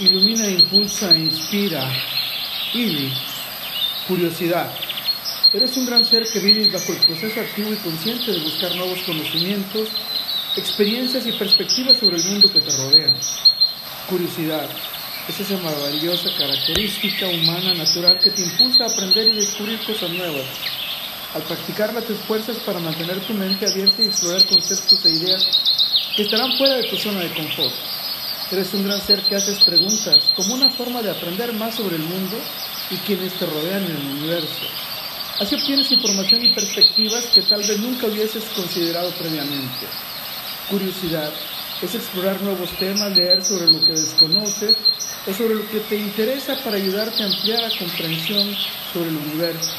ilumina, impulsa, inspira. Y curiosidad. Eres un gran ser que vive bajo el proceso activo y consciente de buscar nuevos conocimientos, experiencias y perspectivas sobre el mundo que te rodea. Curiosidad. Es esa maravillosa característica humana natural que te impulsa a aprender y descubrir cosas nuevas. Al practicarla te esfuerzas para mantener tu mente abierta y explorar conceptos e ideas que estarán fuera de tu zona de confort. Eres un gran ser que haces preguntas como una forma de aprender más sobre el mundo y quienes te rodean en el universo. Así obtienes información y perspectivas que tal vez nunca hubieses considerado previamente. Curiosidad es explorar nuevos temas, leer sobre lo que desconoces o sobre lo que te interesa para ayudarte a ampliar la comprensión sobre el universo.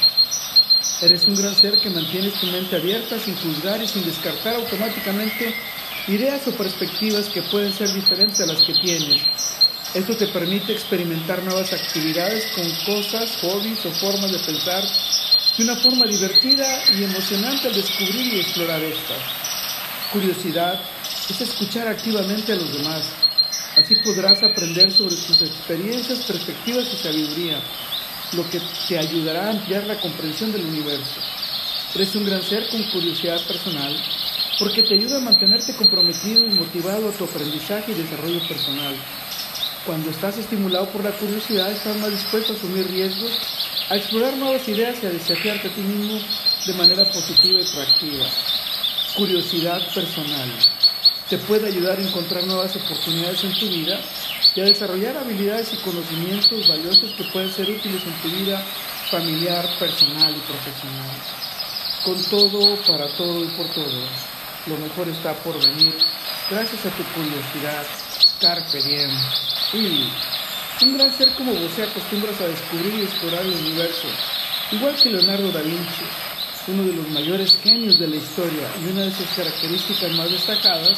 Eres un gran ser que mantienes tu mente abierta sin juzgar y sin descartar automáticamente ideas o perspectivas que pueden ser diferentes a las que tienes. Esto te permite experimentar nuevas actividades con cosas, hobbies o formas de pensar de una forma divertida y emocionante al descubrir y explorar estas. Curiosidad es escuchar activamente a los demás. Así podrás aprender sobre sus experiencias, perspectivas y sabiduría, lo que te ayudará a ampliar la comprensión del universo. Eres un gran ser con curiosidad personal porque te ayuda a mantenerte comprometido y motivado a tu aprendizaje y desarrollo personal. Cuando estás estimulado por la curiosidad, estás más dispuesto a asumir riesgos, a explorar nuevas ideas y a desafiarte a ti mismo de manera positiva y proactiva. Curiosidad personal. Te puede ayudar a encontrar nuevas oportunidades en tu vida y a desarrollar habilidades y conocimientos valiosos que pueden ser útiles en tu vida familiar, personal y profesional. Con todo, para todo y por todo, lo mejor está por venir gracias a tu curiosidad, carpe diem. Y un gran ser como vos acostumbras a descubrir y explorar el universo, igual que Leonardo da Vinci, uno de los mayores genios de la historia y una de sus características más destacadas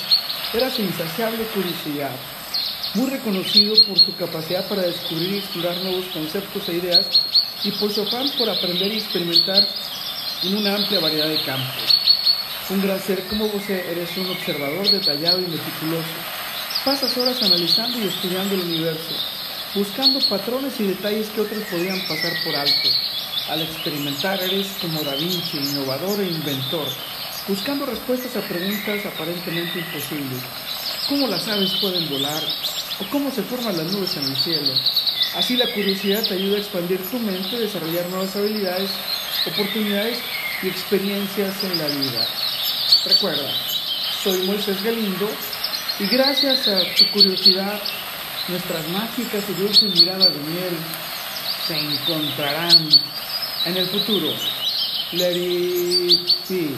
era su insaciable curiosidad, muy reconocido por su capacidad para descubrir y explorar nuevos conceptos e ideas y por su afán por aprender y experimentar en una amplia variedad de campos. Un gran ser como vos eres un observador detallado y meticuloso. Pasas horas analizando y estudiando el universo, buscando patrones y detalles que otros podían pasar por alto. Al experimentar eres como Da Vinci, innovador e inventor, buscando respuestas a preguntas aparentemente imposibles. ¿Cómo las aves pueden volar? ¿O cómo se forman las nubes en el cielo? Así la curiosidad te ayuda a expandir tu mente, desarrollar nuevas habilidades, oportunidades y experiencias en la vida. Recuerda, soy Moisés Galindo y gracias a tu curiosidad, nuestras mágicas y dulces miradas de miel se encontrarán en el futuro. Let it.